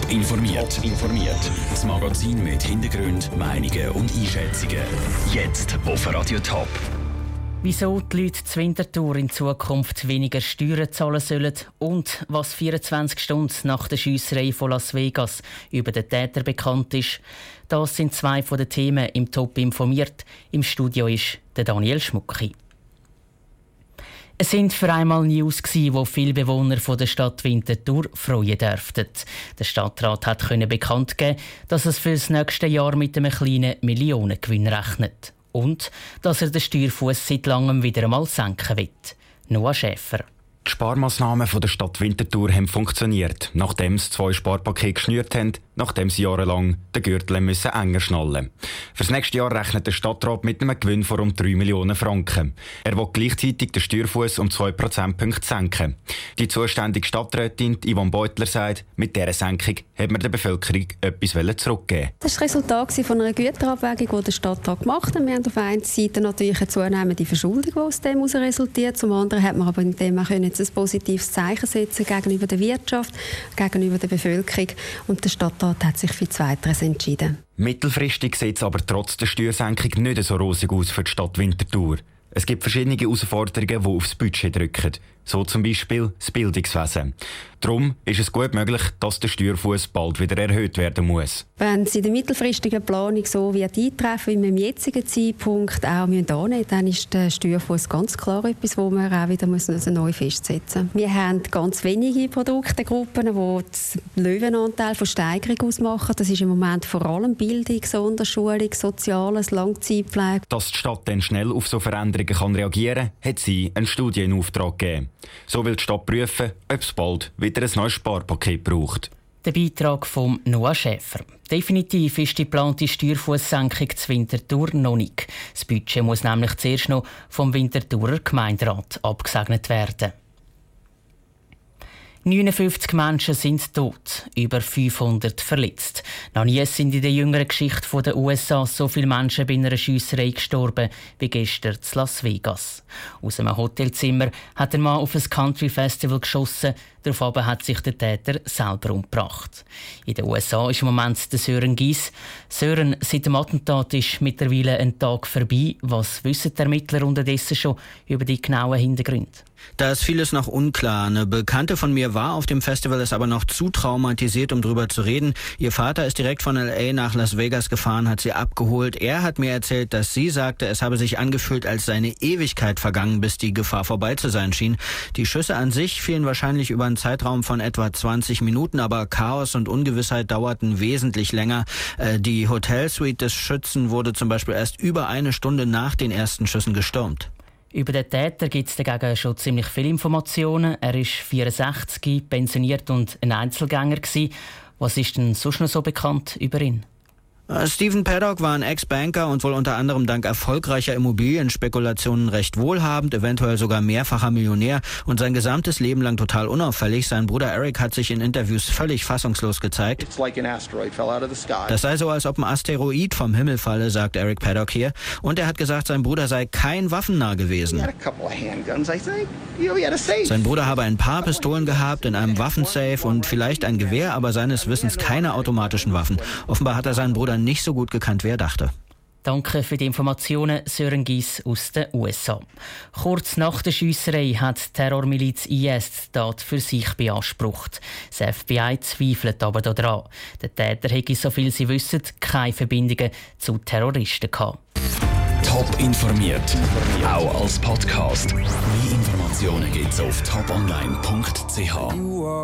Top informiert. informiert. Das Magazin mit Hintergrund, Meinungen und Einschätzungen. Jetzt auf Radio Top. Wieso die Leute zur Wintertour in Zukunft weniger Steuern zahlen sollen und was 24 Stunden nach der Schiesserei von Las Vegas über den Täter bekannt ist, das sind zwei von den Themen im Top informiert. Im Studio ist der Daniel Schmucki. Es sind für einmal News gsi, wo viele Bewohner der Stadt Winterthur freuen dürften. Der Stadtrat hat bekannt geben, dass es für das nächste Jahr mit einem kleinen Millionengewinn rechnet und dass er den Steuerfuß seit langem wieder einmal senken wird. Noah Schäfer. Die Sparmaßnahmen der Stadt Winterthur haben funktioniert, nachdem sie zwei Sparpakete geschnürt haben, nachdem sie jahrelang den Gürtel müssen enger schnallen Für das nächste Jahr rechnet der Stadtrat mit einem Gewinn von rund 3 Millionen Franken. Er will gleichzeitig den Steuerfuß um 2 Prozentpunkte senken. Die zuständige Stadträtin Yvonne Beutler sagt, mit dieser Senkung hat man der Bevölkerung etwas zurückgeben Das war das Resultat von einer Güterabwägung, die der Stadtrat gemacht hat. Wir haben auf der einen Seite natürlich eine zunehmende Verschuldung, die aus dem resultiert. Zum anderen hat man aber in dem auch ein positives Zeichen setzen gegenüber der Wirtschaft, gegenüber der Bevölkerung. Und der Stadtrat hat sich für Zweiteres entschieden. Mittelfristig sieht es aber trotz der Steuersenkung nicht so rosig aus für die Stadt Winterthur. Es gibt verschiedene Herausforderungen, die aufs Budget drücken so zum Beispiel das Bildungswesen. Darum ist es gut möglich, dass der Steuerfuß bald wieder erhöht werden muss. Wenn es in der mittelfristigen Planung so wird eintreffen, wie wir im jetzigen Zeitpunkt auch annehmen müssen, dann ist der Steuerfuß ganz klar etwas, wo wir auch wieder müssen neu festsetzen müssen. Wir haben ganz wenige Produktegruppen, die den Löwenanteil von Steigerung ausmachen. Das ist im Moment vor allem Bildung, Sonderschulung, Soziales, Langzeitpflege. Dass die Stadt dann schnell auf so Veränderungen kann reagieren kann, hat sie einen Studienauftrag gegeben. So will die Stadt prüfen, ob es bald wieder ein neues Sparpaket braucht. Der Beitrag von Noah Schäfer. Definitiv ist die geplante Steuerfußsenkung zu Winterthur noch nicht. Das Budget muss nämlich zuerst noch vom Winterthurer Gemeinderat abgesegnet werden. 59 Menschen sind tot, über 500 verletzt. Noch nie sind in der jüngeren Geschichte der USA so viele Menschen bei einer Schiesserei gestorben wie gestern in Las Vegas. Aus einem Hotelzimmer hat ein Mann auf ein Country Festival geschossen. Daraufhin hat sich der Täter selber umgebracht. In den USA ist im Moment der Sören Gies. Sören, seit dem Attentat ist mittlerweile ein Tag vorbei. Was wissen die Ermittler unterdessen schon über die genauen Hintergründe? Da ist vieles noch unklar. Eine Bekannte von mir war auf dem Festival, ist aber noch zu traumatisiert, um darüber zu reden. Ihr Vater ist direkt von L.A. nach Las Vegas gefahren, hat sie abgeholt. Er hat mir erzählt, dass sie sagte, es habe sich angefühlt, als seine Ewigkeit vergangen, bis die Gefahr vorbei zu sein schien. Die Schüsse an sich fielen wahrscheinlich über einen Zeitraum von etwa 20 Minuten, aber Chaos und Ungewissheit dauerten wesentlich länger. Äh, die Hotelsuite des Schützen wurde zum Beispiel erst über eine Stunde nach den ersten Schüssen gestürmt. Über den Täter gibt es dagegen schon ziemlich viele Informationen. Er ist 64, pensioniert und ein Einzelgänger. Was ist denn sonst noch so bekannt über ihn? Äh, Stephen Paddock war ein Ex-Banker und wohl unter anderem dank erfolgreicher Immobilienspekulationen recht wohlhabend, eventuell sogar mehrfacher Millionär und sein gesamtes Leben lang total unauffällig. Sein Bruder Eric hat sich in Interviews völlig fassungslos gezeigt. Das sei so, als ob ein Asteroid vom Himmel falle, sagt Eric Paddock hier. Und er hat gesagt, sein Bruder sei kein waffennah gewesen. Sein Bruder habe ein paar Pistolen gehabt in einem Waffensafe und vielleicht ein Gewehr, aber seines Wissens keine automatischen Waffen. Offenbar hat er seinen Bruder nicht so gut gekannt, wie er dachte. Danke für die Informationen, Sören Gies aus den USA. Kurz nach der Schiesserei hat die Terrormiliz IS die Tat für sich beansprucht. Das FBI zweifelt aber daran. Der Täter hätte, so viel sie wissen, keine Verbindungen zu Terroristen gehabt. Top informiert, auch als Podcast. Mehr Informationen gibt es auf toponline.ch.